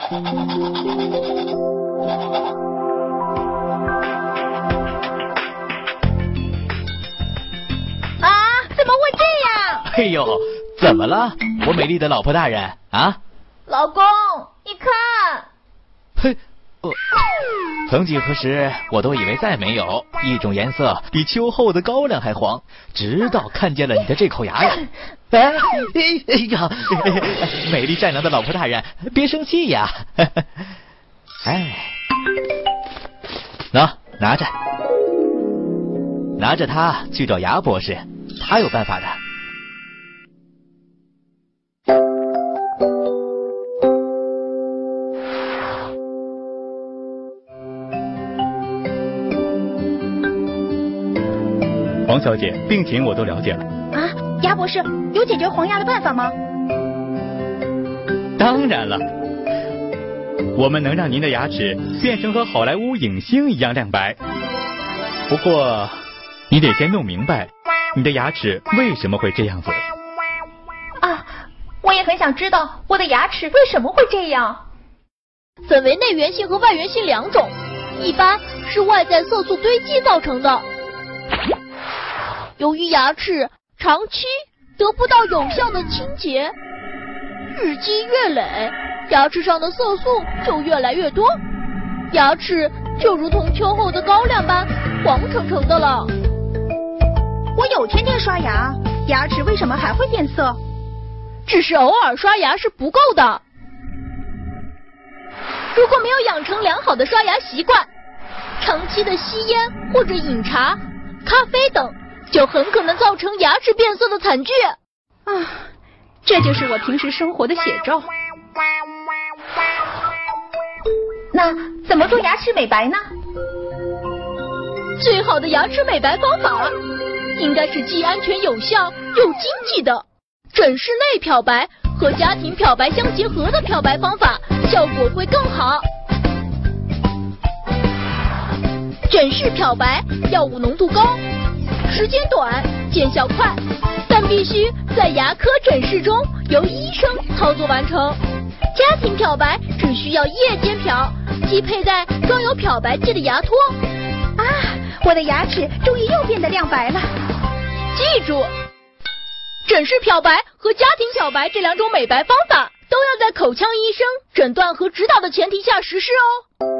啊！怎么会这样？哎呦，怎么了，我美丽的老婆大人啊？老公，你看。嘿，呃，曾几何时，我都以为再没有一种颜色比秋后的高粱还黄，直到看见了你的这口牙呀！哎，哎呀，美丽善良的老婆大人，别生气呀！哎，喏，拿着，拿着它去找牙博士，他有办法的。黄小姐，病情我都了解了。啊，牙博士有解决黄牙的办法吗？当然了，我们能让您的牙齿变成和好莱坞影星一样亮白。不过，你得先弄明白，你的牙齿为什么会这样子。啊，我也很想知道我的牙齿为什么会这样。分为内源性和外源性两种，一般是外在色素堆积造成的。由于牙齿长期得不到有效的清洁，日积月累，牙齿上的色素就越来越多，牙齿就如同秋后的高粱般黄澄澄的了。我有天天刷牙，牙齿为什么还会变色？只是偶尔刷牙是不够的。如果没有养成良好的刷牙习惯，长期的吸烟或者饮茶、咖啡等。就很可能造成牙齿变色的惨剧啊！这就是我平时生活的写照。那怎么做牙齿美白呢？最好的牙齿美白方法，应该是既安全有效又经济的诊室内漂白和家庭漂白相结合的漂白方法，效果会更好。诊室漂白药物浓度高。时间短，见效快，但必须在牙科诊室中由医生操作完成。家庭漂白只需要夜间漂，即佩戴装有漂白剂的牙托。啊，我的牙齿终于又变得亮白了。记住，诊室漂白和家庭漂白这两种美白方法，都要在口腔医生诊断和指导的前提下实施哦。